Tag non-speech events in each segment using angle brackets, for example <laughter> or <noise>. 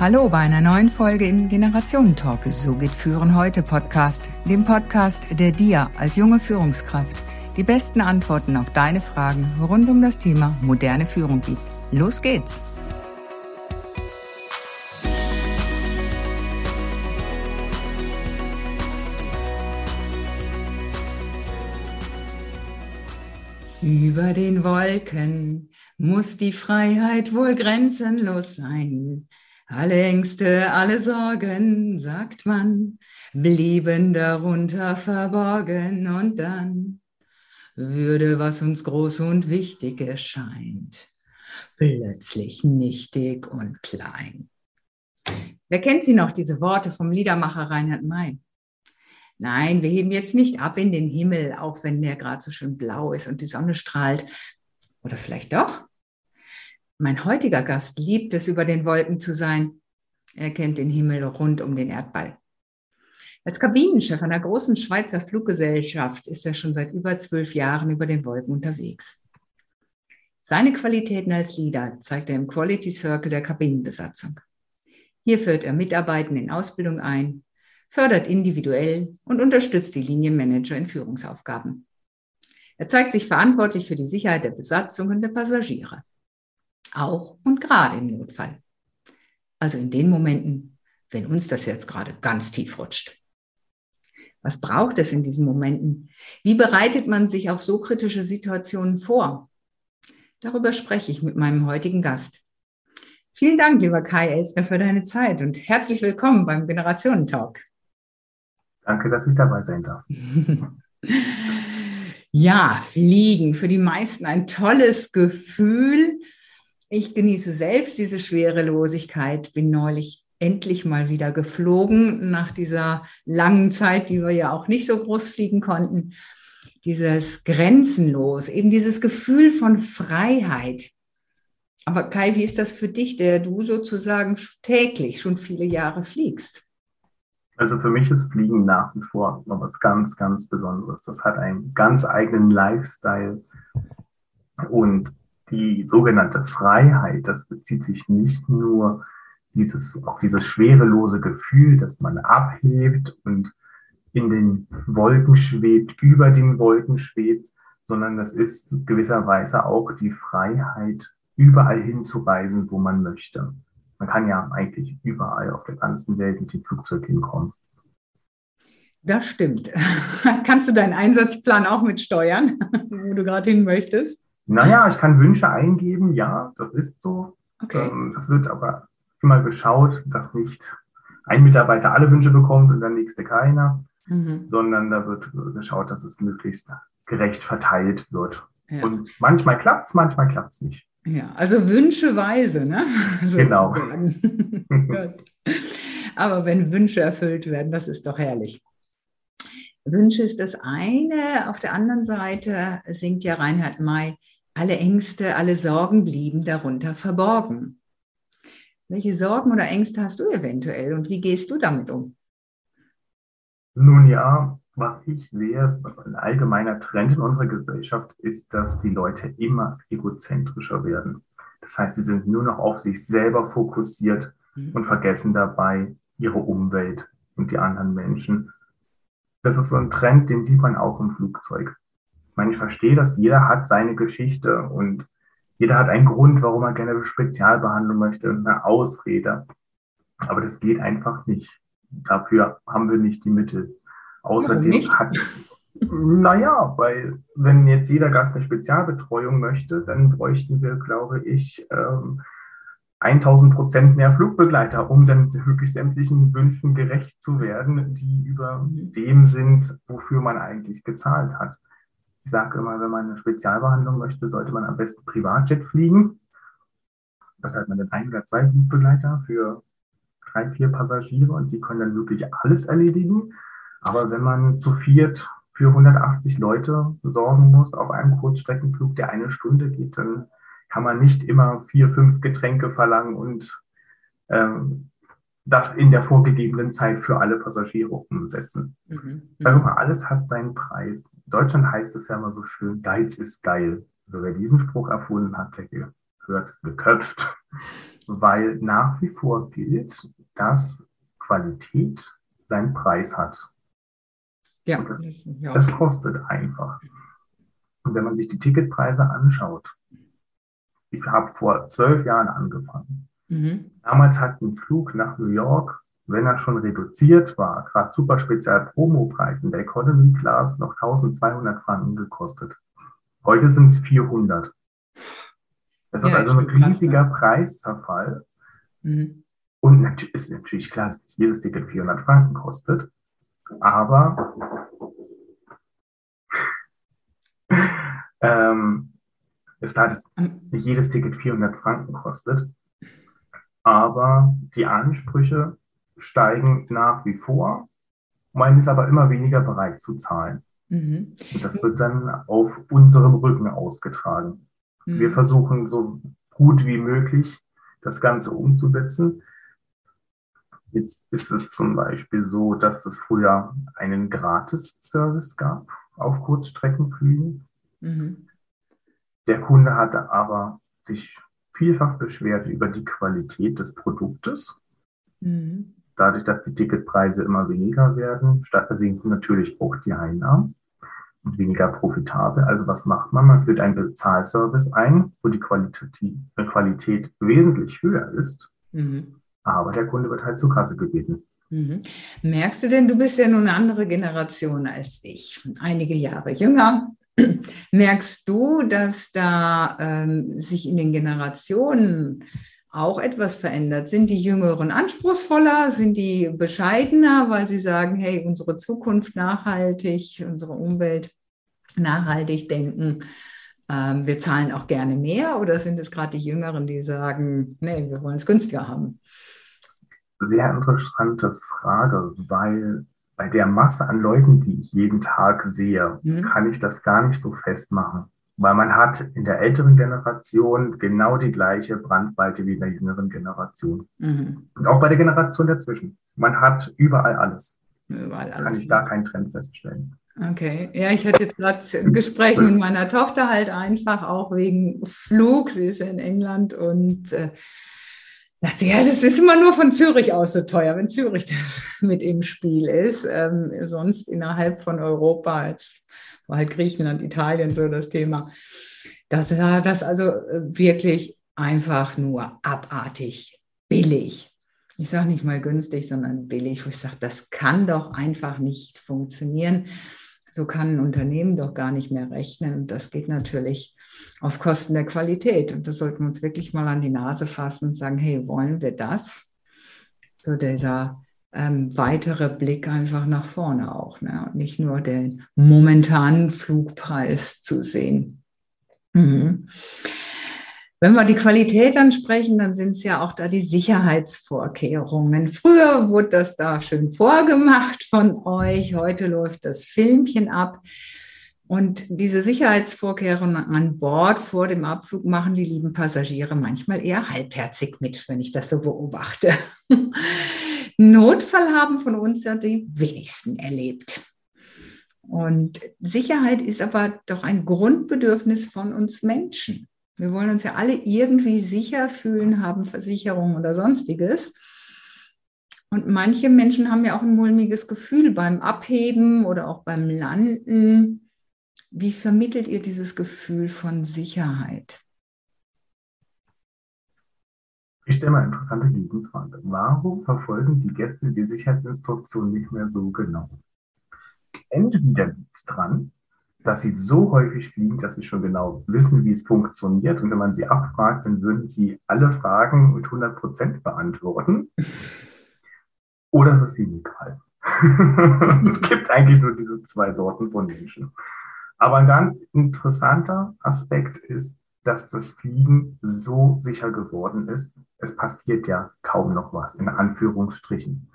Hallo bei einer neuen Folge im Generationentalk. So geht Führen heute Podcast, dem Podcast, der dir als junge Führungskraft die besten Antworten auf deine Fragen rund um das Thema moderne Führung gibt. Los geht's! Über den Wolken muss die Freiheit wohl grenzenlos sein. Alle Ängste, alle Sorgen, sagt man, blieben darunter verborgen und dann würde, was uns groß und wichtig erscheint, plötzlich nichtig und klein. Wer kennt sie noch, diese Worte vom Liedermacher Reinhard May? Nein, wir heben jetzt nicht ab in den Himmel, auch wenn der gerade so schön blau ist und die Sonne strahlt. Oder vielleicht doch? Mein heutiger Gast liebt es, über den Wolken zu sein. Er kennt den Himmel rund um den Erdball. Als Kabinenchef einer großen Schweizer Fluggesellschaft ist er schon seit über zwölf Jahren über den Wolken unterwegs. Seine Qualitäten als Leader zeigt er im Quality Circle der Kabinenbesatzung. Hier führt er Mitarbeiter in Ausbildung ein, fördert individuell und unterstützt die Linienmanager in Führungsaufgaben. Er zeigt sich verantwortlich für die Sicherheit der Besatzung und der Passagiere. Auch und gerade im Notfall. Also in den Momenten, wenn uns das jetzt gerade ganz tief rutscht. Was braucht es in diesen Momenten? Wie bereitet man sich auf so kritische Situationen vor? Darüber spreche ich mit meinem heutigen Gast. Vielen Dank, lieber Kai Elsner, für deine Zeit und herzlich willkommen beim Generationentalk. Danke, dass ich dabei sein darf. <laughs> ja, Fliegen, für die meisten ein tolles Gefühl. Ich genieße selbst diese Schwerelosigkeit, bin neulich endlich mal wieder geflogen nach dieser langen Zeit, die wir ja auch nicht so groß fliegen konnten. Dieses Grenzenlos, eben dieses Gefühl von Freiheit. Aber Kai, wie ist das für dich, der du sozusagen täglich schon viele Jahre fliegst? Also für mich ist Fliegen nach wie vor noch was ganz, ganz Besonderes. Das hat einen ganz eigenen Lifestyle. Und die sogenannte Freiheit, das bezieht sich nicht nur dieses, auch dieses schwerelose Gefühl, dass man abhebt und in den Wolken schwebt, über den Wolken schwebt, sondern das ist gewisserweise auch die Freiheit, überall hinzureisen, wo man möchte. Man kann ja eigentlich überall auf der ganzen Welt mit dem Flugzeug hinkommen. Das stimmt. <laughs> Kannst du deinen Einsatzplan auch mitsteuern, <laughs> wo du gerade hin möchtest? Naja, ich kann Wünsche eingeben, ja, das ist so. Okay. Ähm, das wird aber immer geschaut, dass nicht ein Mitarbeiter alle Wünsche bekommt und der nächste keiner, mhm. sondern da wird geschaut, dass es möglichst gerecht verteilt wird. Ja. Und manchmal klappt es, manchmal klappt es nicht. Ja, also wünscheweise, ne? <laughs> Genau. <laughs> Aber wenn Wünsche erfüllt werden, das ist doch herrlich. Wünsche ist das eine. Auf der anderen Seite singt ja Reinhard May, alle Ängste, alle Sorgen blieben darunter verborgen. Welche Sorgen oder Ängste hast du eventuell und wie gehst du damit um? Nun ja, was ich sehe, was ein allgemeiner Trend in unserer Gesellschaft ist, dass die Leute immer egozentrischer werden. Das heißt, sie sind nur noch auf sich selber fokussiert mhm. und vergessen dabei ihre Umwelt und die anderen Menschen. Das ist so ein Trend, den sieht man auch im Flugzeug. Ich meine, ich verstehe das, jeder hat seine Geschichte und jeder hat einen Grund, warum er gerne eine Spezialbehandlung möchte und eine Ausrede. Aber das geht einfach nicht. Dafür haben wir nicht die Mittel. Außerdem hat, naja, weil wenn jetzt jeder Gast eine Spezialbetreuung möchte, dann bräuchten wir, glaube ich, ähm, 1000 Prozent mehr Flugbegleiter, um dann wirklich sämtlichen Wünschen gerecht zu werden, die über dem sind, wofür man eigentlich gezahlt hat. Ich sage immer, wenn man eine Spezialbehandlung möchte, sollte man am besten Privatjet fliegen. Da hat man dann ein oder zwei Flugbegleiter für drei, vier Passagiere und die können dann wirklich alles erledigen. Aber wenn man zu viert für 180 Leute sorgen muss auf einem Kurzstreckenflug, der eine Stunde geht, dann kann man nicht immer vier, fünf Getränke verlangen und ähm, das in der vorgegebenen Zeit für alle Passagiere umsetzen. Mhm. Sag mal, alles hat seinen Preis. In Deutschland heißt es ja immer so schön, Geiz ist geil. Also wer diesen Spruch erfunden hat, der gehört geköpft. weil nach wie vor gilt, dass Qualität seinen Preis hat. Ja, das, ja. das kostet einfach. Und wenn man sich die Ticketpreise anschaut, ich habe vor zwölf Jahren angefangen. Mhm. Damals hat ein Flug nach New York, wenn er schon reduziert war, gerade super speziell Promopreis in der Economy Class noch 1200 Franken gekostet. Heute sind es 400. Das ja, ist also ein riesiger krass, ne? Preiszerfall. Mhm. Und natürlich ist natürlich klar, dass jedes Ticket 400 Franken kostet. Aber <laughs> ähm, ist klar, dass nicht jedes Ticket 400 Franken kostet. Aber die Ansprüche steigen nach wie vor. Man ist aber immer weniger bereit zu zahlen. Mhm. Und das wird dann auf unserem Rücken ausgetragen. Mhm. Wir versuchen so gut wie möglich das Ganze umzusetzen. Jetzt ist es zum Beispiel so, dass es früher einen Gratis-Service gab auf Kurzstreckenflügen. Mhm. Der Kunde hatte aber sich vielfach beschwert über die Qualität des Produktes. Mhm. Dadurch, dass die Ticketpreise immer weniger werden, sinken natürlich auch die Einnahmen, sind weniger profitabel. Also was macht man? Man führt einen Bezahlservice ein, wo die Qualität, die Qualität wesentlich höher ist. Mhm. Aber der Kunde wird halt zur Kasse gebeten. Mhm. Merkst du denn, du bist ja nun eine andere Generation als ich, einige Jahre jünger. <clears throat> Merkst du, dass da ähm, sich in den Generationen auch etwas verändert? Sind die Jüngeren anspruchsvoller? Sind die bescheidener, weil sie sagen, hey, unsere Zukunft nachhaltig, unsere Umwelt nachhaltig denken? Ähm, wir zahlen auch gerne mehr oder sind es gerade die Jüngeren, die sagen, nee, wir wollen es günstiger haben? Sehr interessante Frage, weil bei der Masse an Leuten, die ich jeden Tag sehe, mhm. kann ich das gar nicht so festmachen. Weil man hat in der älteren Generation genau die gleiche Brandweite wie in der jüngeren Generation. Mhm. Und auch bei der Generation dazwischen. Man hat überall alles. Überall alles. Kann ich da keinen Trend feststellen. Okay, ja, ich hatte jetzt gerade ein Gespräch mit meiner Tochter halt einfach auch wegen Flug. Sie ist ja in England und äh, dachte, ja, das ist immer nur von Zürich aus so teuer, wenn Zürich das <laughs> mit im Spiel ist. Ähm, sonst innerhalb von Europa, als war halt Griechenland, Italien so das Thema. Das war das also äh, wirklich einfach nur abartig billig ich sage nicht mal günstig, sondern billig, wo ich sage, das kann doch einfach nicht funktionieren. So kann ein Unternehmen doch gar nicht mehr rechnen. Und das geht natürlich auf Kosten der Qualität. Und da sollten wir uns wirklich mal an die Nase fassen und sagen, hey, wollen wir das? So dieser ähm, weitere Blick einfach nach vorne auch. Ne? Und nicht nur den momentanen Flugpreis zu sehen. Mhm. Wenn wir die Qualität ansprechen, dann sind es ja auch da die Sicherheitsvorkehrungen. Früher wurde das da schön vorgemacht von euch, heute läuft das Filmchen ab. Und diese Sicherheitsvorkehrungen an Bord vor dem Abflug machen die lieben Passagiere manchmal eher halbherzig mit, wenn ich das so beobachte. <laughs> Notfall haben von uns ja die wenigsten erlebt. Und Sicherheit ist aber doch ein Grundbedürfnis von uns Menschen. Wir wollen uns ja alle irgendwie sicher fühlen, haben Versicherungen oder sonstiges. Und manche Menschen haben ja auch ein mulmiges Gefühl beim Abheben oder auch beim Landen. Wie vermittelt ihr dieses Gefühl von Sicherheit? Ich stelle mal eine interessante Gegenfrage. Warum verfolgen die Gäste die Sicherheitsinstruktion nicht mehr so genau? Entweder liegt es dran, dass sie so häufig fliegen, dass sie schon genau wissen, wie es funktioniert. Und wenn man sie abfragt, dann würden sie alle Fragen mit 100 Prozent beantworten. Oder es ist ihnen egal. <laughs> es gibt eigentlich nur diese zwei Sorten von Menschen. Aber ein ganz interessanter Aspekt ist, dass das Fliegen so sicher geworden ist. Es passiert ja kaum noch was, in Anführungsstrichen.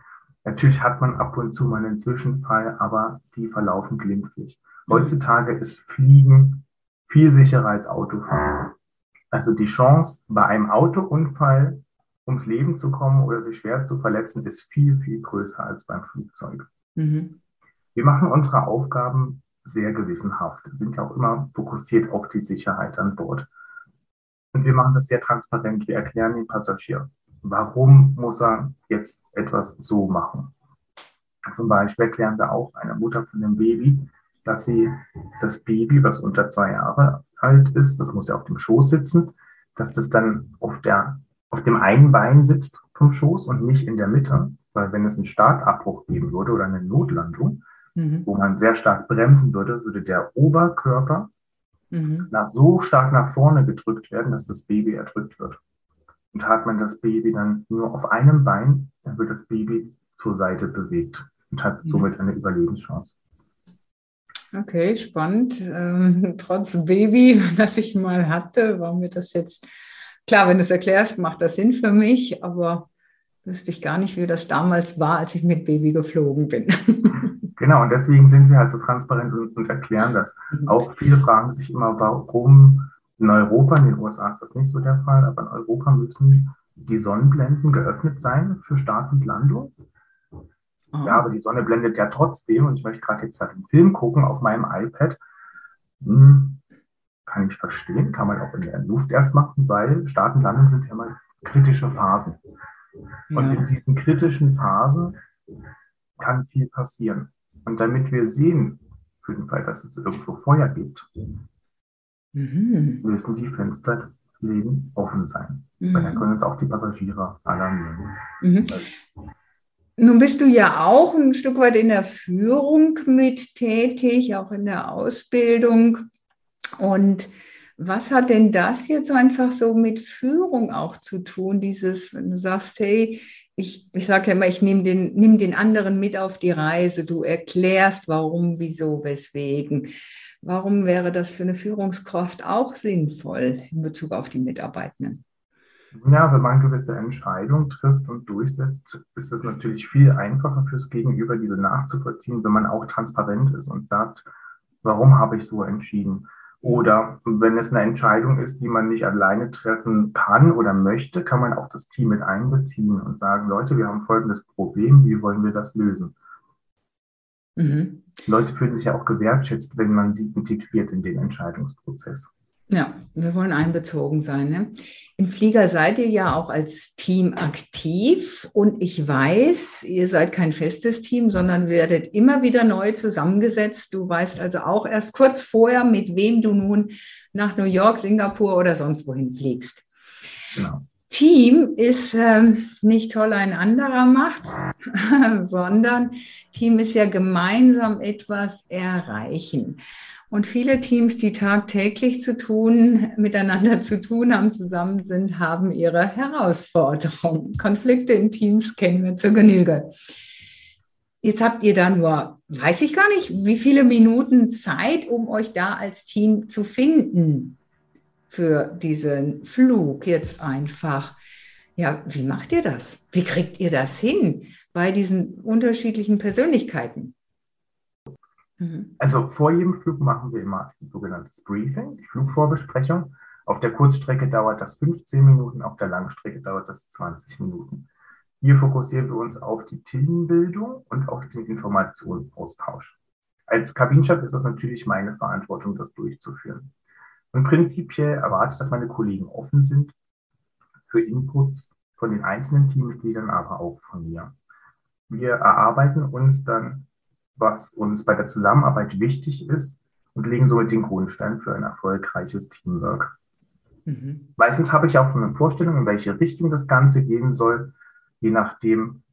Natürlich hat man ab und zu mal einen Zwischenfall, aber die verlaufen glimpflich. Heutzutage ist Fliegen viel sicherer als Autofahren. Also die Chance, bei einem Autounfall ums Leben zu kommen oder sich schwer zu verletzen, ist viel, viel größer als beim Flugzeug. Mhm. Wir machen unsere Aufgaben sehr gewissenhaft, sind ja auch immer fokussiert auf die Sicherheit an Bord. Und wir machen das sehr transparent. Wir erklären dem Passagier, warum muss er jetzt etwas so machen. Zum Beispiel erklären wir auch einer Mutter von einem Baby, dass sie das Baby, was unter zwei Jahre alt ist, das muss ja auf dem Schoß sitzen, dass das dann auf, der, auf dem einen Bein sitzt vom Schoß und nicht in der Mitte. Weil wenn es einen Startabbruch geben würde oder eine Notlandung, mhm. wo man sehr stark bremsen würde, würde der Oberkörper mhm. nach, so stark nach vorne gedrückt werden, dass das Baby erdrückt wird. Und hat man das Baby dann nur auf einem Bein, dann wird das Baby zur Seite bewegt und hat somit eine Überlebenschance. Okay, spannend. Ähm, <laughs> trotz Baby, <laughs> das ich mal hatte, war mir das jetzt klar, wenn du es erklärst, macht das Sinn für mich, aber wüsste ich gar nicht, wie das damals war, als ich mit Baby geflogen bin. <laughs> Genau, und deswegen sind wir halt so transparent und, und erklären das. Mhm. Auch viele fragen sich immer, warum in Europa, in den USA ist das nicht so der Fall, aber in Europa müssen die Sonnenblenden geöffnet sein für Start und Landung. Ja, aber die Sonne blendet ja trotzdem und ich möchte gerade jetzt halt einen Film gucken auf meinem iPad. Hm, kann ich verstehen, kann man auch in der Luft erst machen, weil Start und Landung sind ja mal kritische Phasen. Ja. Und in diesen kritischen Phasen kann viel passieren. Und damit wir sehen, für den Fall, dass es irgendwo Feuer gibt, mhm. müssen die Fensterläden offen sein. Mhm. Weil dann können uns auch die Passagiere alarmieren. Mhm. Nun bist du ja auch ein Stück weit in der Führung mit tätig, auch in der Ausbildung. Und was hat denn das jetzt einfach so mit Führung auch zu tun? Dieses, wenn du sagst, hey, ich, ich sage ja immer, ich nehme den, nimm den anderen mit auf die Reise. Du erklärst, warum, wieso, weswegen. Warum wäre das für eine Führungskraft auch sinnvoll in Bezug auf die Mitarbeitenden? Ja, wenn man gewisse Entscheidungen trifft und durchsetzt, ist es natürlich viel einfacher fürs Gegenüber, diese nachzuvollziehen, wenn man auch transparent ist und sagt, warum habe ich so entschieden? Oder wenn es eine Entscheidung ist, die man nicht alleine treffen kann oder möchte, kann man auch das Team mit einbeziehen und sagen, Leute, wir haben folgendes Problem, wie wollen wir das lösen? Mhm. Leute fühlen sich ja auch gewertschätzt, wenn man sie integriert in den Entscheidungsprozess. Ja, wir wollen einbezogen sein. Ne? Im Flieger seid ihr ja auch als Team aktiv und ich weiß, ihr seid kein festes Team, sondern werdet immer wieder neu zusammengesetzt. Du weißt also auch erst kurz vorher, mit wem du nun nach New York, Singapur oder sonst wohin fliegst. Genau. Team ist ähm, nicht toll ein anderer macht's, <laughs> sondern Team ist ja gemeinsam etwas erreichen. Und viele Teams, die tagtäglich zu tun, miteinander <laughs> zu tun haben, zusammen sind, haben ihre Herausforderungen. Konflikte in Teams kennen wir zur Genüge. Jetzt habt ihr da nur, weiß ich gar nicht, wie viele Minuten Zeit, um euch da als Team zu finden für diesen Flug jetzt einfach. Ja, wie macht ihr das? Wie kriegt ihr das hin bei diesen unterschiedlichen Persönlichkeiten? Mhm. Also vor jedem Flug machen wir immer ein sogenanntes Briefing, die Flugvorbesprechung. Auf der Kurzstrecke dauert das 15 Minuten, auf der Langstrecke dauert das 20 Minuten. Hier fokussieren wir uns auf die Teambildung und auf den Informationsaustausch. Als Kabinenchef ist es natürlich meine Verantwortung, das durchzuführen. Und prinzipiell erwarte ich, dass meine Kollegen offen sind für Inputs von den einzelnen Teammitgliedern, aber auch von mir. Wir erarbeiten uns dann was uns bei der Zusammenarbeit wichtig ist und legen somit den Grundstein für ein erfolgreiches Teamwork. Mhm. Meistens habe ich auch schon eine Vorstellung, in welche Richtung das Ganze gehen soll, je nachdem,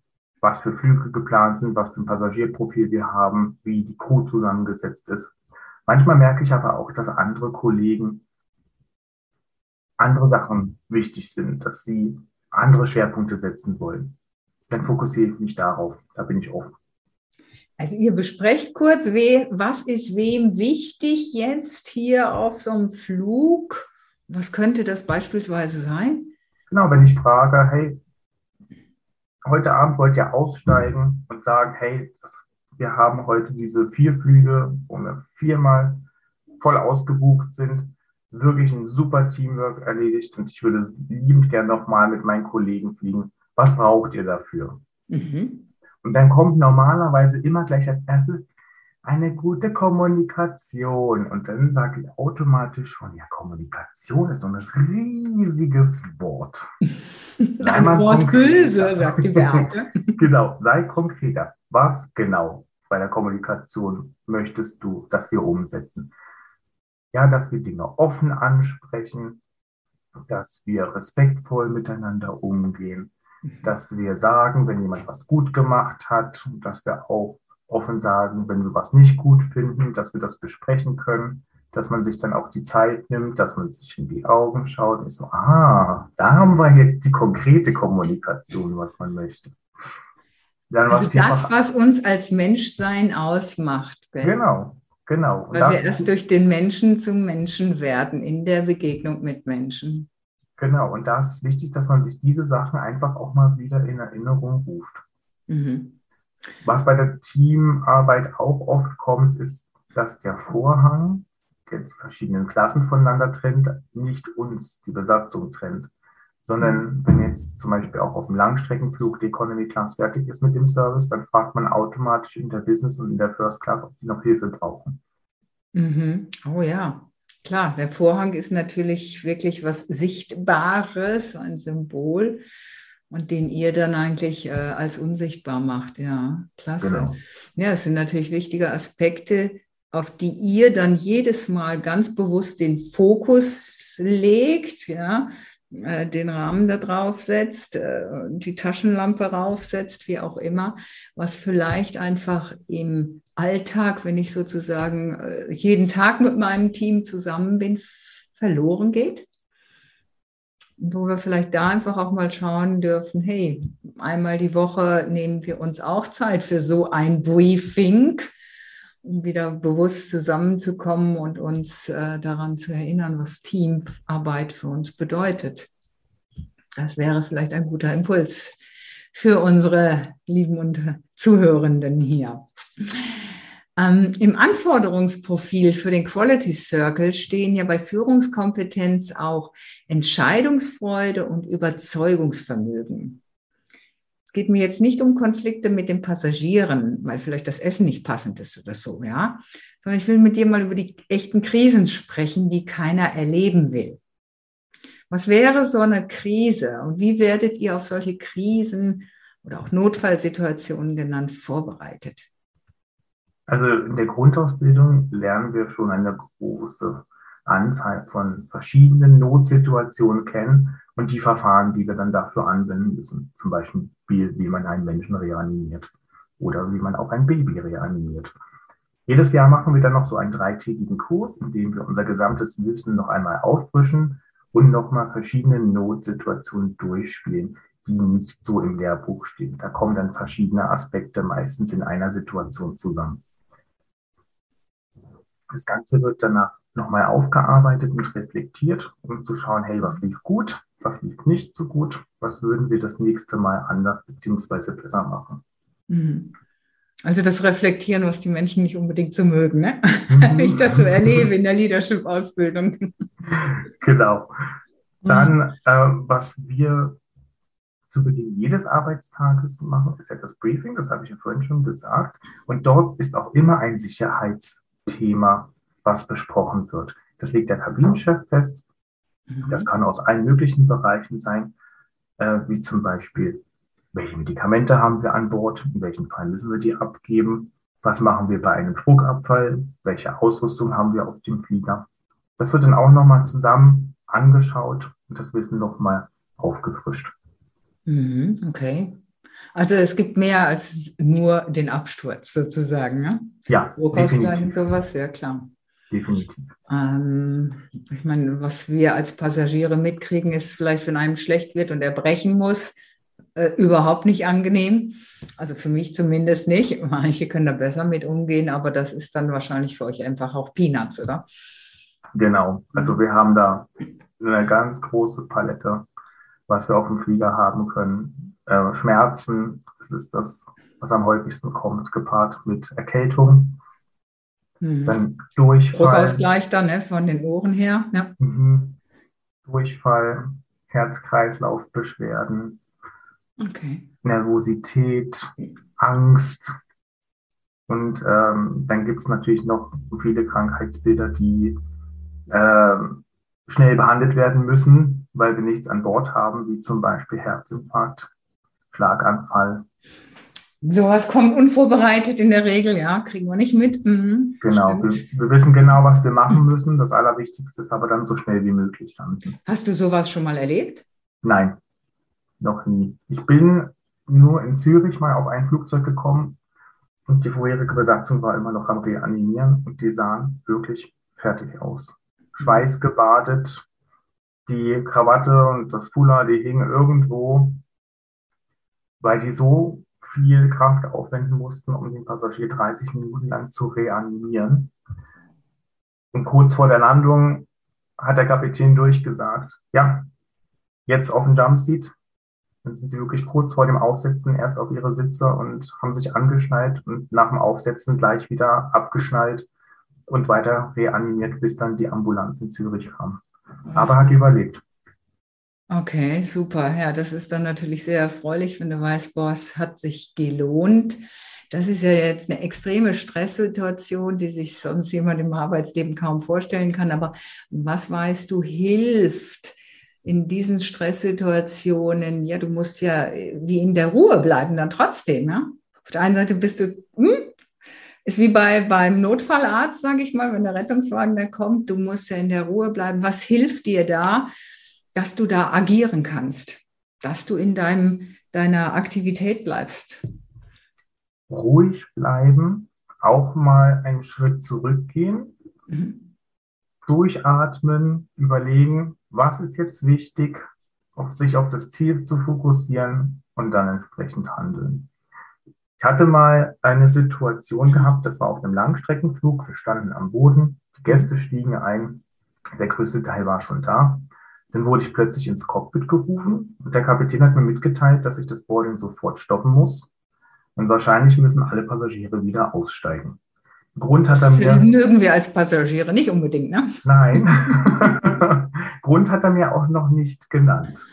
was für Flüge geplant sind, was für ein Passagierprofil wir haben, wie die Crew zusammengesetzt ist. Manchmal merke ich aber auch, dass andere Kollegen andere Sachen wichtig sind, dass sie andere Schwerpunkte setzen wollen. Dann fokussiere ich mich darauf. Da bin ich offen. Also ihr besprecht kurz, was ist wem wichtig jetzt hier auf so einem Flug? Was könnte das beispielsweise sein? Genau, wenn ich frage, hey, heute Abend wollt ihr aussteigen und sagen, hey, das, wir haben heute diese vier Flüge, wo wir viermal voll ausgebucht sind, wirklich ein super Teamwork erledigt und ich würde liebend gerne nochmal mit meinen Kollegen fliegen. Was braucht ihr dafür? Mhm. Und dann kommt normalerweise immer gleich als erstes, eine gute Kommunikation. Und dann sage ich automatisch schon, ja, Kommunikation ist so ein riesiges Wort. <laughs> Sei ein Wort böse, sagt die Beate. <laughs> genau, sei konkreter. Was genau bei der Kommunikation möchtest du, dass wir umsetzen? Ja, dass wir Dinge offen ansprechen, dass wir respektvoll miteinander umgehen, mhm. dass wir sagen, wenn jemand was gut gemacht hat, dass wir auch offen sagen, wenn wir was nicht gut finden, dass wir das besprechen können, dass man sich dann auch die Zeit nimmt, dass man sich in die Augen schaut und so, ah, da haben wir jetzt die konkrete Kommunikation, was man möchte. Dann also das, was uns als Menschsein ausmacht. Gell? Genau, genau. Weil wir erst durch den Menschen zum Menschen werden, in der Begegnung mit Menschen. Genau, und da ist es wichtig, dass man sich diese Sachen einfach auch mal wieder in Erinnerung ruft. Mhm. Was bei der Teamarbeit auch oft kommt, ist, dass der Vorhang, der die verschiedenen Klassen voneinander trennt, nicht uns, die Besatzung trennt, sondern wenn jetzt zum Beispiel auch auf dem Langstreckenflug die Economy Class fertig ist mit dem Service, dann fragt man automatisch in der Business und in der First Class, ob die noch Hilfe brauchen. Mhm. Oh ja, klar, der Vorhang ist natürlich wirklich was Sichtbares, ein Symbol und den ihr dann eigentlich äh, als unsichtbar macht. Ja, klasse. Genau. Ja, es sind natürlich wichtige Aspekte, auf die ihr dann jedes Mal ganz bewusst den Fokus legt, ja, äh, den Rahmen da drauf setzt, äh, die Taschenlampe raufsetzt, wie auch immer, was vielleicht einfach im Alltag, wenn ich sozusagen äh, jeden Tag mit meinem Team zusammen bin, verloren geht wo wir vielleicht da einfach auch mal schauen dürfen, hey, einmal die Woche nehmen wir uns auch Zeit für so ein Briefing, um wieder bewusst zusammenzukommen und uns äh, daran zu erinnern, was Teamarbeit für uns bedeutet. Das wäre vielleicht ein guter Impuls für unsere lieben und Zuhörenden hier. Ähm, Im Anforderungsprofil für den Quality Circle stehen ja bei Führungskompetenz auch Entscheidungsfreude und Überzeugungsvermögen. Es geht mir jetzt nicht um Konflikte mit den Passagieren, weil vielleicht das Essen nicht passend ist oder so, ja, sondern ich will mit dir mal über die echten Krisen sprechen, die keiner erleben will. Was wäre so eine Krise und wie werdet ihr auf solche Krisen oder auch Notfallsituationen genannt vorbereitet? Also in der Grundausbildung lernen wir schon eine große Anzahl von verschiedenen Notsituationen kennen und die Verfahren, die wir dann dafür anwenden müssen. Zum Beispiel, wie man einen Menschen reanimiert oder wie man auch ein Baby reanimiert. Jedes Jahr machen wir dann noch so einen dreitägigen Kurs, in dem wir unser gesamtes Wissen noch einmal auffrischen und nochmal verschiedene Notsituationen durchspielen, die nicht so im Lehrbuch stehen. Da kommen dann verschiedene Aspekte meistens in einer Situation zusammen. Das Ganze wird danach nochmal aufgearbeitet und reflektiert, um zu schauen, hey, was lief gut, was lief nicht so gut, was würden wir das nächste Mal anders bzw. besser machen. Mhm. Also das Reflektieren, was die Menschen nicht unbedingt so mögen, ne? Mhm. <laughs> ich das so erlebe in der Leadership-Ausbildung. <laughs> Genau. Dann, mhm. äh, was wir zu Beginn jedes Arbeitstages machen, ist ja das Briefing, das habe ich ja vorhin schon gesagt. Und dort ist auch immer ein Sicherheits- Thema, was besprochen wird. Das legt der Kabinenchef fest. Mhm. Das kann aus allen möglichen Bereichen sein, äh, wie zum Beispiel, welche Medikamente haben wir an Bord, in welchem Fall müssen wir die abgeben, was machen wir bei einem Druckabfall, welche Ausrüstung haben wir auf dem Flieger. Das wird dann auch nochmal zusammen angeschaut und das Wissen nochmal aufgefrischt. Mhm, okay. Also es gibt mehr als nur den Absturz sozusagen. Ne? Ja, definitiv. sowas, ja klar. Definitiv. Ähm, ich meine, was wir als Passagiere mitkriegen, ist vielleicht, wenn einem schlecht wird und er brechen muss, äh, überhaupt nicht angenehm. Also für mich zumindest nicht. <laughs> Manche können da besser mit umgehen, aber das ist dann wahrscheinlich für euch einfach auch Peanuts, oder? Genau. Also wir haben da eine ganz große Palette, was wir auf dem Flieger haben können äh, Schmerzen, das ist das, was am häufigsten kommt, gepaart mit Erkältung. Mhm. Dann Durchfall. Druckausgleich dann, ne, von den Ohren her. Ja. Mhm. Durchfall, Herz-Kreislauf-Beschwerden, okay. Nervosität, Angst. Und ähm, dann gibt es natürlich noch viele Krankheitsbilder, die äh, schnell behandelt werden müssen, weil wir nichts an Bord haben, wie zum Beispiel Herzinfarkt, Schlaganfall. Sowas kommt unvorbereitet in der Regel, ja, kriegen wir nicht mit. Mhm, genau, wir, wir, wissen genau, was wir machen müssen. Das Allerwichtigste ist aber dann so schnell wie möglich. Dann. Hast du sowas schon mal erlebt? Nein, noch nie. Ich bin nur in Zürich mal auf ein Flugzeug gekommen und die vorherige Besatzung war immer noch am Reanimieren und die sahen wirklich fertig aus. Schweißgebadet, die Krawatte und das Fuller, die hingen irgendwo, weil die so viel Kraft aufwenden mussten, um den Passagier 30 Minuten lang zu reanimieren. Und kurz vor der Landung hat der Kapitän durchgesagt, ja, jetzt auf dem Jumpseat. Dann sind sie wirklich kurz vor dem Aufsetzen erst auf ihre Sitze und haben sich angeschnallt und nach dem Aufsetzen gleich wieder abgeschnallt und weiter reanimiert, bis dann die Ambulanz in Zürich kam. Aber hat überlebt. Okay, super. Ja, das ist dann natürlich sehr erfreulich, wenn du weißt, boah, es hat sich gelohnt. Das ist ja jetzt eine extreme Stresssituation, die sich sonst jemand im Arbeitsleben kaum vorstellen kann. Aber was weißt du, hilft in diesen Stresssituationen? Ja, du musst ja wie in der Ruhe bleiben, dann trotzdem. Ja? Auf der einen Seite bist du, hm, ist wie bei, beim Notfallarzt, sage ich mal, wenn der Rettungswagen da kommt, du musst ja in der Ruhe bleiben. Was hilft dir da? dass du da agieren kannst, dass du in deinem, deiner Aktivität bleibst. Ruhig bleiben, auch mal einen Schritt zurückgehen, mhm. durchatmen, überlegen, was ist jetzt wichtig, auf sich auf das Ziel zu fokussieren und dann entsprechend handeln. Ich hatte mal eine Situation gehabt, das war auf einem Langstreckenflug, wir standen am Boden, die Gäste stiegen ein, der größte Teil war schon da. Dann wurde ich plötzlich ins Cockpit gerufen und der Kapitän hat mir mitgeteilt, dass ich das Boarding sofort stoppen muss. Und wahrscheinlich müssen alle Passagiere wieder aussteigen. Grund hat er mir. Mögen wir als Passagiere nicht unbedingt, ne? Nein. <laughs> Grund hat er mir auch noch nicht genannt.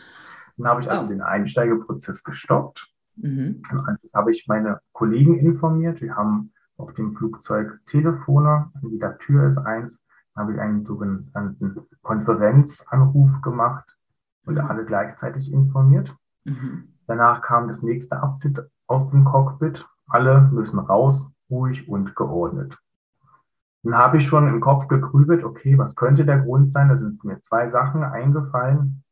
Dann habe ich also oh. den Einsteigeprozess gestoppt. Mhm. Dann habe ich meine Kollegen informiert. Wir haben auf dem Flugzeug Telefone. An jeder Tür ist eins habe ich einen sogenannten Konferenzanruf gemacht und mhm. alle gleichzeitig informiert. Mhm. Danach kam das nächste Update aus dem Cockpit. Alle müssen raus, ruhig und geordnet. Dann habe ich schon im Kopf gegrübelt, okay, was könnte der Grund sein? Da sind mir zwei Sachen eingefallen,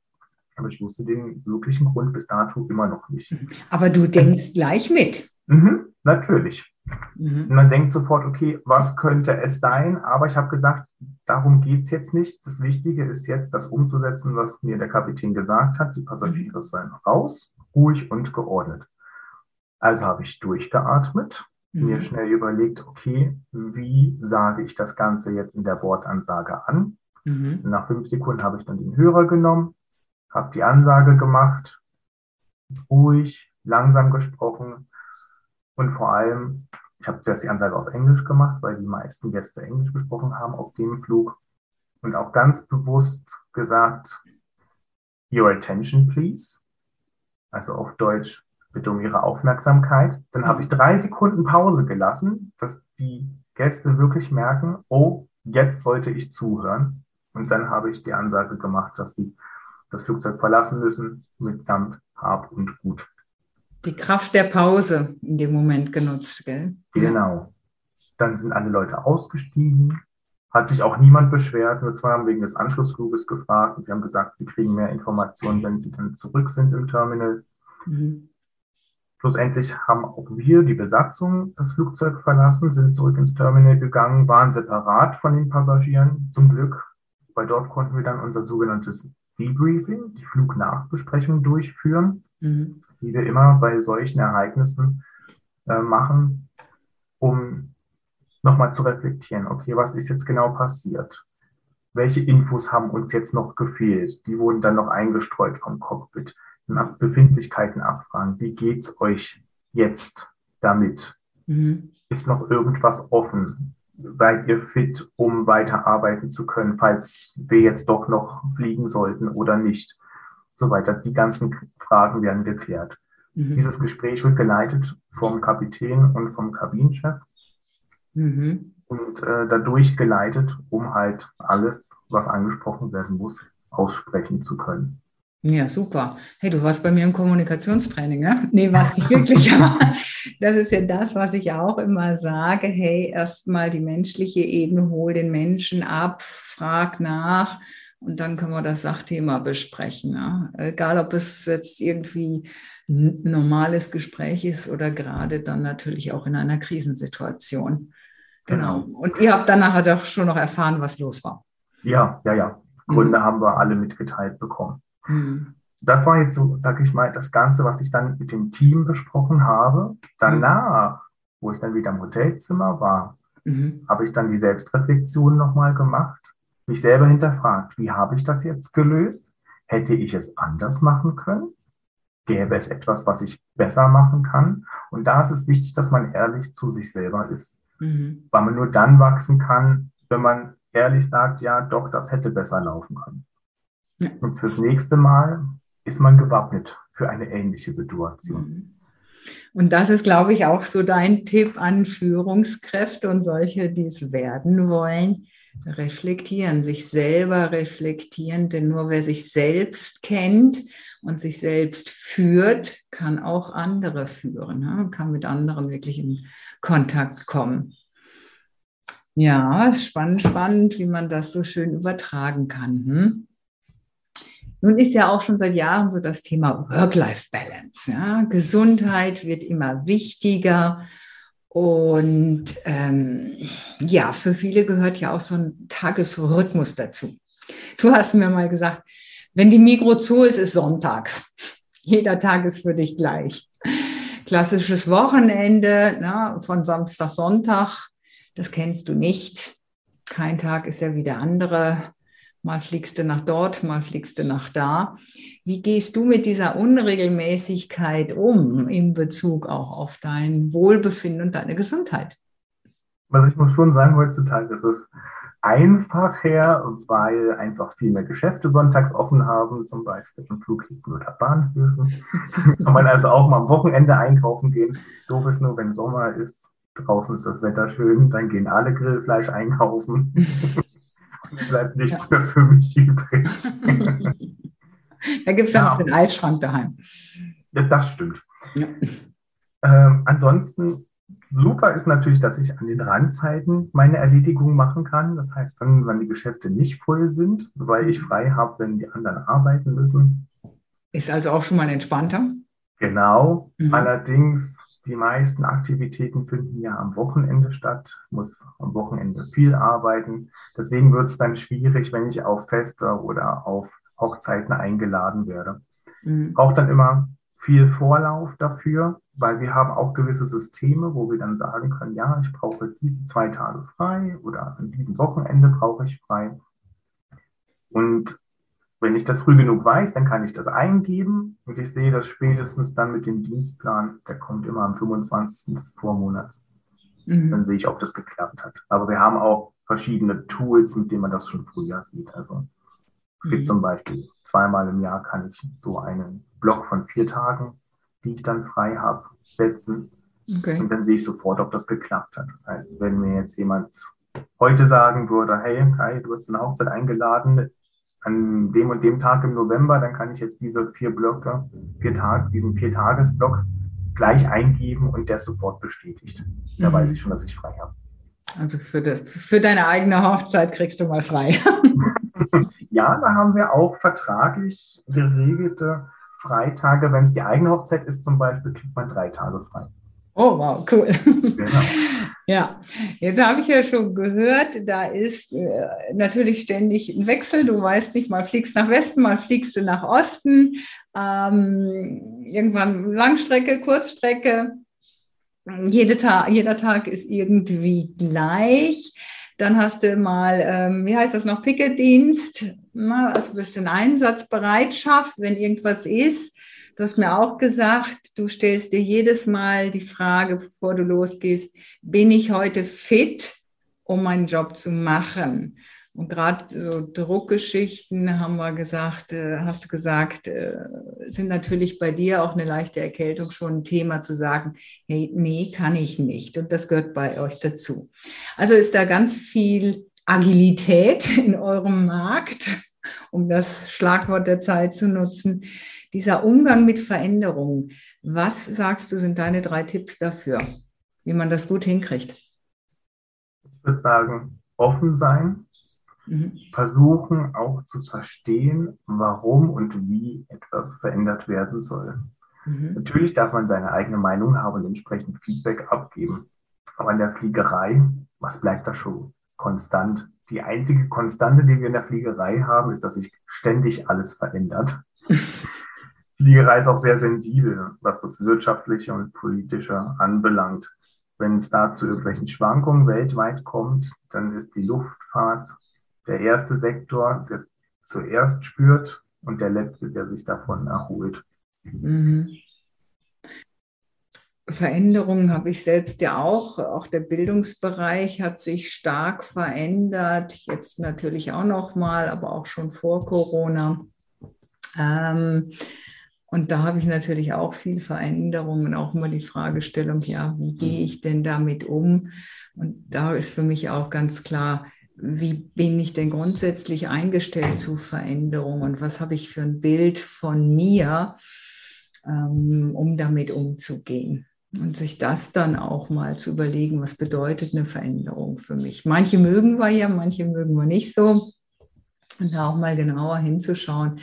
aber ich wusste den wirklichen Grund bis dato immer noch nicht. Aber du denkst gleich mit. Mhm, natürlich. Mhm. Und man denkt sofort, okay, was könnte es sein? Aber ich habe gesagt, darum geht es jetzt nicht. Das Wichtige ist jetzt, das umzusetzen, was mir der Kapitän gesagt hat. Die Passagiere sollen raus, ruhig und geordnet. Also habe ich durchgeatmet, mhm. mir schnell überlegt, okay, wie sage ich das Ganze jetzt in der Bordansage an? Mhm. Nach fünf Sekunden habe ich dann den Hörer genommen, habe die Ansage gemacht, ruhig, langsam gesprochen, und vor allem, ich habe zuerst die Ansage auf Englisch gemacht, weil die meisten Gäste Englisch gesprochen haben auf dem Flug. Und auch ganz bewusst gesagt, Your attention, please. Also auf Deutsch, bitte um Ihre Aufmerksamkeit. Dann habe ich drei Sekunden Pause gelassen, dass die Gäste wirklich merken, oh, jetzt sollte ich zuhören. Und dann habe ich die Ansage gemacht, dass sie das Flugzeug verlassen müssen, mitsamt Hab und Gut. Die Kraft der Pause in dem Moment genutzt, gell? Genau. Dann sind alle Leute ausgestiegen. Hat sich auch niemand beschwert. Nur zwei haben wegen des Anschlussfluges gefragt. Und wir haben gesagt, sie kriegen mehr Informationen, wenn sie dann zurück sind im Terminal. Mhm. Schlussendlich haben auch wir, die Besatzung, das Flugzeug verlassen, sind zurück ins Terminal gegangen, waren separat von den Passagieren, zum Glück, weil dort konnten wir dann unser sogenanntes Debriefing, die Flugnachbesprechung durchführen mhm. die wir immer bei solchen Ereignissen äh, machen, um nochmal zu reflektieren, okay, was ist jetzt genau passiert? Welche Infos haben uns jetzt noch gefehlt? Die wurden dann noch eingestreut vom Cockpit. Nach Befindlichkeiten abfragen. Wie geht's euch jetzt damit? Mhm. Ist noch irgendwas offen? Seid ihr fit, um weiterarbeiten zu können, falls wir jetzt doch noch fliegen sollten oder nicht? So weiter. Die ganzen Fragen werden geklärt. Mhm. Dieses Gespräch wird geleitet vom Kapitän und vom Kabinenchef. mhm. und äh, dadurch geleitet, um halt alles, was angesprochen werden muss, aussprechen zu können. Ja, super. Hey, du warst bei mir im Kommunikationstraining, ne? Nee, warst nicht wirklich, <laughs> aber das ist ja das, was ich auch immer sage. Hey, erstmal die menschliche Ebene, hol den Menschen ab, frag nach und dann können wir das Sachthema besprechen. Ne? Egal, ob es jetzt irgendwie ein normales Gespräch ist oder gerade dann natürlich auch in einer Krisensituation. Genau. genau. Und ihr habt dann nachher doch schon noch erfahren, was los war. Ja, ja, ja. Gründe mhm. haben wir alle mitgeteilt bekommen. Mhm. Das war jetzt so, sag ich mal, das Ganze, was ich dann mit dem Team besprochen habe. Danach, wo ich dann wieder im Hotelzimmer war, mhm. habe ich dann die Selbstreflexion nochmal gemacht, mich selber hinterfragt, wie habe ich das jetzt gelöst? Hätte ich es anders machen können? Gäbe es etwas, was ich besser machen kann? Und da ist es wichtig, dass man ehrlich zu sich selber ist. Mhm. Weil man nur dann wachsen kann, wenn man ehrlich sagt, ja, doch, das hätte besser laufen können. Ja. Und fürs nächste Mal ist man gewappnet für eine ähnliche Situation. Mhm. Und das ist, glaube ich, auch so dein Tipp an Führungskräfte und solche, die es werden wollen. Reflektieren, sich selber reflektieren, denn nur wer sich selbst kennt und sich selbst führt, kann auch andere führen, ne? kann mit anderen wirklich in Kontakt kommen. Ja, ist spannend, spannend, wie man das so schön übertragen kann. Hm? Nun ist ja auch schon seit Jahren so das Thema Work-Life-Balance. Ja? Gesundheit wird immer wichtiger. Und ähm, ja, für viele gehört ja auch so ein Tagesrhythmus dazu. Du hast mir mal gesagt, wenn die Mikro zu ist, ist Sonntag. <laughs> Jeder Tag ist für dich gleich. Klassisches Wochenende na, von Samstag, Sonntag, das kennst du nicht. Kein Tag ist ja wie der andere. Mal fliegst du nach dort, mal fliegst du nach da. Wie gehst du mit dieser Unregelmäßigkeit um in Bezug auch auf dein Wohlbefinden und deine Gesundheit? Also ich muss schon sagen, heutzutage ist es einfacher, weil einfach viel mehr Geschäfte sonntags offen haben, zum Beispiel in Flughäfen oder Bahnhöfen. <laughs> Kann man also auch mal am Wochenende einkaufen gehen. Doof ist nur, wenn Sommer ist. Draußen ist das Wetter schön, dann gehen alle Grillfleisch einkaufen. <laughs> bleibt nichts ja. mehr für mich übrig. <laughs> da gibt es ja noch den Eisschrank daheim. Ja, das stimmt. Ja. Ähm, ansonsten, super ist natürlich, dass ich an den Randzeiten meine Erledigung machen kann. Das heißt, dann, wenn die Geschäfte nicht voll sind, weil ich frei habe, wenn die anderen arbeiten müssen. Ist also auch schon mal entspannter. Genau. Mhm. Allerdings die meisten Aktivitäten finden ja am Wochenende statt, muss am Wochenende viel arbeiten. Deswegen wird es dann schwierig, wenn ich auf Feste oder auf Hochzeiten eingeladen werde. Mhm. Braucht dann immer viel Vorlauf dafür, weil wir haben auch gewisse Systeme, wo wir dann sagen können, ja, ich brauche diese zwei Tage frei oder an diesem Wochenende brauche ich frei. Und wenn ich das früh genug weiß, dann kann ich das eingeben und ich sehe das spätestens dann mit dem Dienstplan, der kommt immer am 25. des Vormonats. Mhm. Dann sehe ich, ob das geklappt hat. Aber wir haben auch verschiedene Tools, mit denen man das schon früher sieht. Also es gibt mhm. zum Beispiel zweimal im Jahr kann ich so einen Block von vier Tagen, die ich dann frei habe, setzen. Okay. Und dann sehe ich sofort, ob das geklappt hat. Das heißt, wenn mir jetzt jemand heute sagen würde, hey, Kai, du hast zu einer Hochzeit eingeladen, an dem und dem Tag im November, dann kann ich jetzt diese vier Blöcke, vier Tage, diesen Viertagesblock gleich eingeben und der sofort bestätigt. Da mhm. weiß ich schon, dass ich frei habe. Also für, de, für deine eigene Hochzeit kriegst du mal frei. <laughs> ja, da haben wir auch vertraglich geregelte Freitage. Wenn es die eigene Hochzeit ist zum Beispiel, kriegt man drei Tage frei. Oh, wow, cool. Genau. <laughs> Ja, jetzt habe ich ja schon gehört, da ist äh, natürlich ständig ein Wechsel. Du weißt nicht, mal fliegst nach Westen, mal fliegst du nach Osten. Ähm, irgendwann Langstrecke, Kurzstrecke. Jede Ta jeder Tag ist irgendwie gleich. Dann hast du mal, ähm, wie heißt das noch, Pickeldienst, also bist in Einsatzbereitschaft, wenn irgendwas ist. Du hast mir auch gesagt, du stellst dir jedes Mal die Frage, bevor du losgehst, bin ich heute fit, um meinen Job zu machen? Und gerade so Druckgeschichten haben wir gesagt, äh, hast du gesagt, äh, sind natürlich bei dir auch eine leichte Erkältung schon ein Thema zu sagen, hey, nee, kann ich nicht. Und das gehört bei euch dazu. Also ist da ganz viel Agilität <laughs> in eurem Markt, um das Schlagwort der Zeit zu nutzen. Dieser Umgang mit Veränderungen. Was sagst du, sind deine drei Tipps dafür, wie man das gut hinkriegt? Ich würde sagen, offen sein, Mhm. Versuchen auch zu verstehen, warum und wie etwas verändert werden soll. Mhm. Natürlich darf man seine eigene Meinung haben und entsprechend Feedback abgeben. Aber in der Fliegerei, was bleibt da schon konstant? Die einzige Konstante, die wir in der Fliegerei haben, ist, dass sich ständig alles verändert. <laughs> Fliegerei ist auch sehr sensibel, was das Wirtschaftliche und Politische anbelangt. Wenn es da zu irgendwelchen Schwankungen weltweit kommt, dann ist die Luftfahrt der erste Sektor, der es zuerst spürt und der letzte, der sich davon erholt. Mhm. Veränderungen habe ich selbst ja auch. Auch der Bildungsbereich hat sich stark verändert. Jetzt natürlich auch noch mal, aber auch schon vor Corona. Ähm, und da habe ich natürlich auch viel Veränderungen, auch immer die Fragestellung, ja, wie gehe ich denn damit um? Und da ist für mich auch ganz klar, wie bin ich denn grundsätzlich eingestellt zu Veränderungen und was habe ich für ein Bild von mir, ähm, um damit umzugehen. Und sich das dann auch mal zu überlegen, was bedeutet eine Veränderung für mich. Manche mögen wir ja, manche mögen wir nicht so. Und da auch mal genauer hinzuschauen,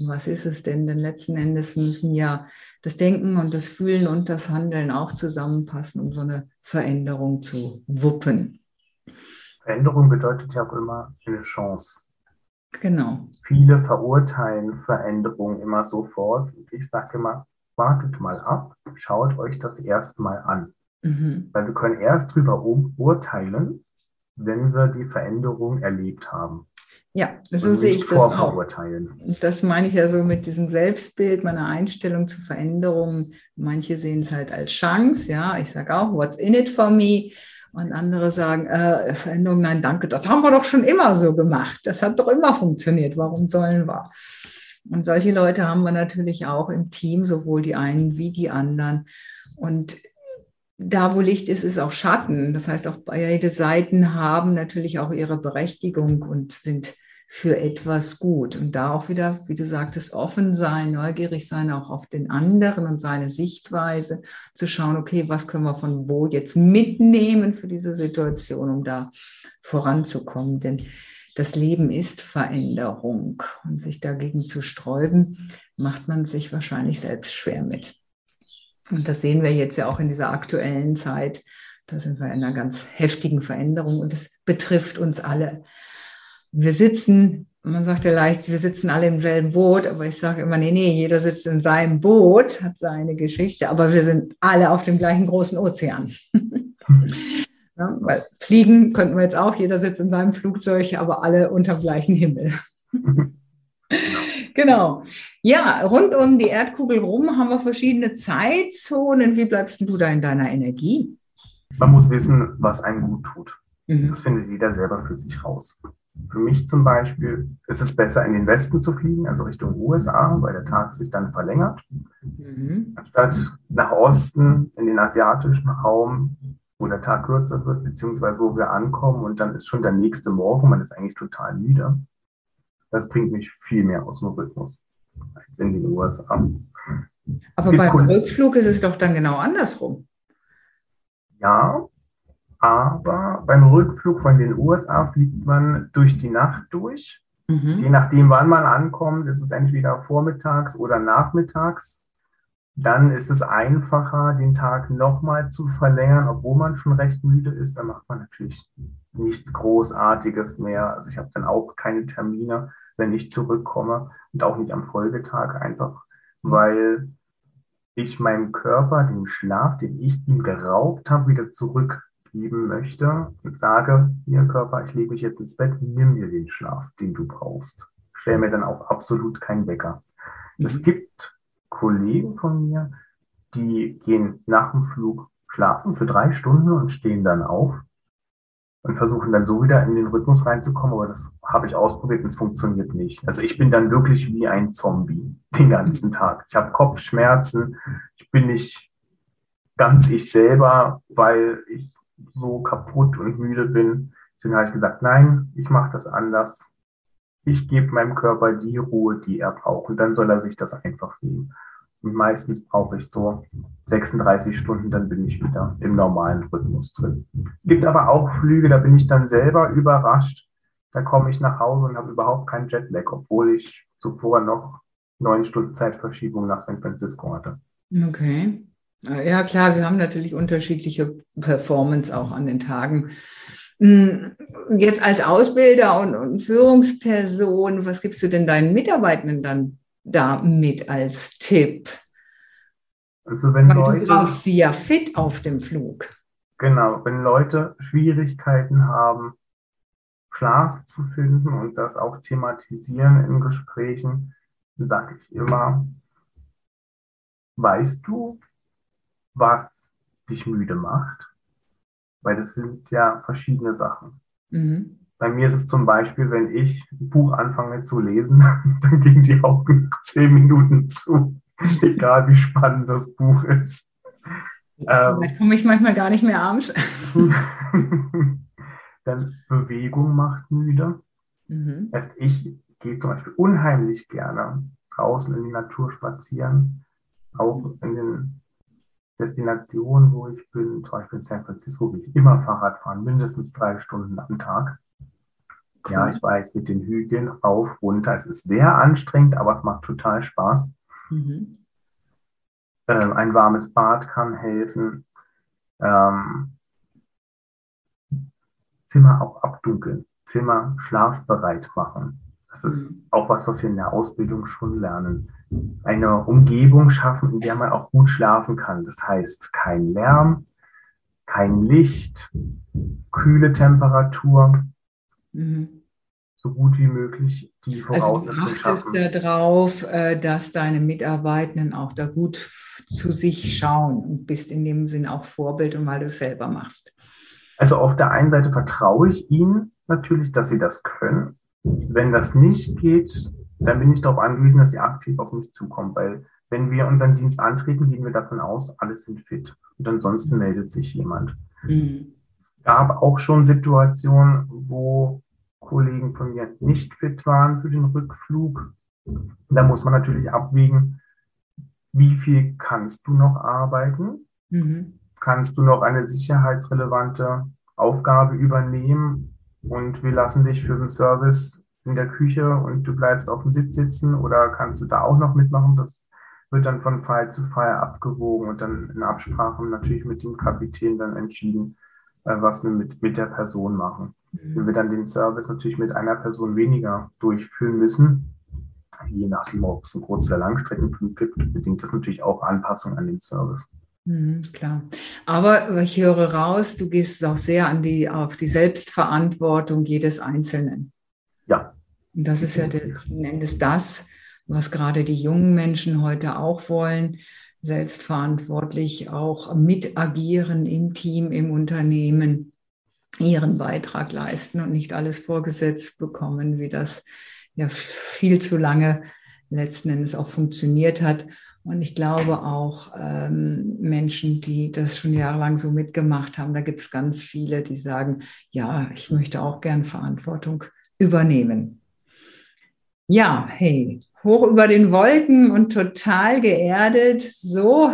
was ist es denn? Denn letzten Endes müssen ja das Denken und das Fühlen und das Handeln auch zusammenpassen, um so eine Veränderung zu wuppen. Veränderung bedeutet ja auch immer eine Chance. Genau. Viele verurteilen Veränderung immer sofort. Ich sage immer, wartet mal ab, schaut euch das erstmal an. Mhm. Weil wir können erst darüber urteilen, wenn wir die Veränderung erlebt haben. Ja, so sehe ich das auch. Das meine ich ja so mit diesem Selbstbild, meiner Einstellung zu Veränderungen. Manche sehen es halt als Chance, ja. Ich sage auch, what's in it for me? Und andere sagen, äh, Veränderung, nein, danke, das haben wir doch schon immer so gemacht. Das hat doch immer funktioniert. Warum sollen wir? Und solche Leute haben wir natürlich auch im Team, sowohl die einen wie die anderen. Und da, wo Licht ist, ist auch Schatten. Das heißt, auch beide Seiten haben natürlich auch ihre Berechtigung und sind für etwas gut. Und da auch wieder, wie du sagtest, offen sein, neugierig sein, auch auf den anderen und seine Sichtweise, zu schauen, okay, was können wir von wo jetzt mitnehmen für diese Situation, um da voranzukommen. Denn das Leben ist Veränderung und sich dagegen zu sträuben, macht man sich wahrscheinlich selbst schwer mit. Und das sehen wir jetzt ja auch in dieser aktuellen Zeit. Da sind wir in einer ganz heftigen Veränderung und es betrifft uns alle wir sitzen, man sagt ja leicht, wir sitzen alle im selben Boot, aber ich sage immer, nee, nee, jeder sitzt in seinem Boot, hat seine Geschichte, aber wir sind alle auf dem gleichen großen Ozean. <laughs> ja, weil fliegen könnten wir jetzt auch, jeder sitzt in seinem Flugzeug, aber alle unter dem gleichen Himmel. <laughs> genau. Ja, rund um die Erdkugel rum haben wir verschiedene Zeitzonen. Wie bleibst du da in deiner Energie? Man muss wissen, was einem gut tut. Mhm. Das findet jeder selber für sich raus. Für mich zum Beispiel ist es besser, in den Westen zu fliegen, also Richtung USA, weil der Tag sich dann verlängert, mhm. anstatt nach Osten in den asiatischen Raum, wo der Tag kürzer wird, beziehungsweise wo wir ankommen und dann ist schon der nächste Morgen, man ist eigentlich total müde. Das bringt mich viel mehr aus dem Rhythmus als in den USA. Aber beim Rückflug ist es doch dann genau andersrum. Ja, aber beim Rückflug von den USA fliegt man durch die Nacht durch. Mhm. Je nachdem, wann man ankommt, ist es entweder vormittags oder nachmittags. Dann ist es einfacher, den Tag nochmal zu verlängern, obwohl man schon recht müde ist. Dann macht man natürlich nichts Großartiges mehr. Also ich habe dann auch keine Termine, wenn ich zurückkomme und auch nicht am Folgetag, einfach weil ich meinem Körper den Schlaf, den ich ihm geraubt habe, wieder zurück geben möchte und sage, hier Körper, ich lege mich jetzt ins Bett, nimm mir den Schlaf, den du brauchst. Stell mir dann auch absolut keinen Wecker. Mhm. Es gibt Kollegen von mir, die gehen nach dem Flug schlafen für drei Stunden und stehen dann auf. und versuchen dann so wieder in den Rhythmus reinzukommen, aber das habe ich ausprobiert und es funktioniert nicht. Also ich bin dann wirklich wie ein Zombie den ganzen Tag. Ich habe Kopfschmerzen, ich bin nicht ganz ich selber, weil ich so kaputt und müde bin. Deswegen habe ich gesagt, nein, ich mache das anders. Ich gebe meinem Körper die Ruhe, die er braucht und dann soll er sich das einfach nehmen. Meistens brauche ich so 36 Stunden, dann bin ich wieder im normalen Rhythmus drin. Es gibt aber auch Flüge, da bin ich dann selber überrascht. Da komme ich nach Hause und habe überhaupt keinen Jetlag, obwohl ich zuvor noch neun Stunden Zeitverschiebung nach San Francisco hatte. Okay. Ja, klar, wir haben natürlich unterschiedliche Performance auch an den Tagen. Hm, jetzt als Ausbilder und, und Führungsperson, was gibst du denn deinen Mitarbeitenden dann da mit als Tipp? Also wenn Weil Leute, du brauchst sie ja fit auf dem Flug. genau, wenn Leute Schwierigkeiten haben, Schlaf zu finden und das auch thematisieren in Gesprächen, dann sage ich immer, weißt du, was dich müde macht? Weil das sind ja verschiedene Sachen. Mhm. Bei mir ist es zum Beispiel, wenn ich ein Buch anfange zu lesen, <laughs> dann gehen die Augen nach <laughs> zehn Minuten zu, egal wie spannend das Buch ist. Ähm, Vielleicht komme ich manchmal gar nicht mehr abends. <laughs> dann Bewegung macht müde. Mhm. Heißt, ich gehe zum Beispiel unheimlich gerne draußen in die Natur spazieren, auch in den Destinationen, wo ich bin, zum Beispiel in San Francisco, gehe ich immer Fahrrad fahren, mindestens drei Stunden am Tag. Ja, ich weiß, mit den Hügeln rauf, runter. Es ist sehr anstrengend, aber es macht total Spaß. Mhm. Ähm, ein warmes Bad kann helfen. Ähm, Zimmer auch abdunkeln, Zimmer schlafbereit machen. Das ist Mhm. auch was, was wir in der Ausbildung schon lernen. Eine Umgebung schaffen, in der man auch gut schlafen kann. Das heißt, kein Lärm, kein Licht, kühle Temperatur, Mhm. so gut wie möglich die Also du Voraussetzungen achtest schaffen. darauf, äh, dass deine Mitarbeitenden auch da gut zu sich schauen und bist in dem Sinn auch Vorbild und weil du es selber machst. Also auf der einen Seite vertraue ich ihnen natürlich, dass sie das können. Wenn das nicht geht, dann bin ich darauf angewiesen, dass sie aktiv auf mich zukommen, weil wenn wir unseren Dienst antreten, gehen wir davon aus, alle sind fit. Und ansonsten meldet sich jemand. Mhm. gab auch schon Situationen, wo Kollegen von mir nicht fit waren für den Rückflug. Da muss man natürlich abwägen, wie viel kannst du noch arbeiten? Mhm. Kannst du noch eine sicherheitsrelevante Aufgabe übernehmen und wir lassen dich für den Service in der Küche und du bleibst auf dem Sitz sitzen oder kannst du da auch noch mitmachen? Das wird dann von Fall zu Fall abgewogen und dann in Absprache natürlich mit dem Kapitän dann entschieden, äh, was wir mit, mit der Person machen. Wenn wir dann den Service natürlich mit einer Person weniger durchführen müssen, je nachdem, ob es einen Kurz- oder Langstreckenflug gibt, bedingt das natürlich auch Anpassung an den Service. Mhm, klar. Aber ich höre raus, du gehst auch sehr an die, auf die Selbstverantwortung jedes Einzelnen. Ja, Und das ist ja letzten Endes das, was gerade die jungen Menschen heute auch wollen, selbstverantwortlich auch mit agieren im Team, im Unternehmen, ihren Beitrag leisten und nicht alles vorgesetzt bekommen, wie das ja viel zu lange letzten Endes auch funktioniert hat. Und ich glaube auch ähm, Menschen, die das schon jahrelang so mitgemacht haben, da gibt es ganz viele, die sagen, ja, ich möchte auch gern Verantwortung übernehmen. Ja, hey, hoch über den Wolken und total geerdet. So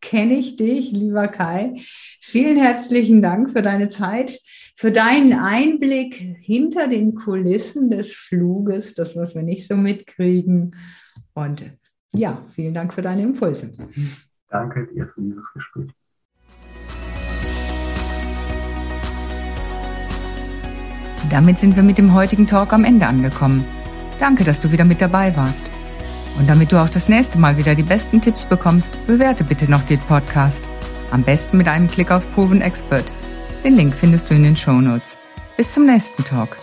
kenne ich dich, lieber Kai. Vielen herzlichen Dank für deine Zeit, für deinen Einblick hinter den Kulissen des Fluges, das, was wir nicht so mitkriegen. Und ja, vielen Dank für deine Impulse. danke dir für dieses Gespräch. Damit sind wir mit dem heutigen Talk am Ende angekommen. Danke, dass du wieder mit dabei warst. Und damit du auch das nächste Mal wieder die besten Tipps bekommst, bewerte bitte noch den Podcast. Am besten mit einem Klick auf Proven Expert. Den Link findest du in den Show Notes. Bis zum nächsten Talk.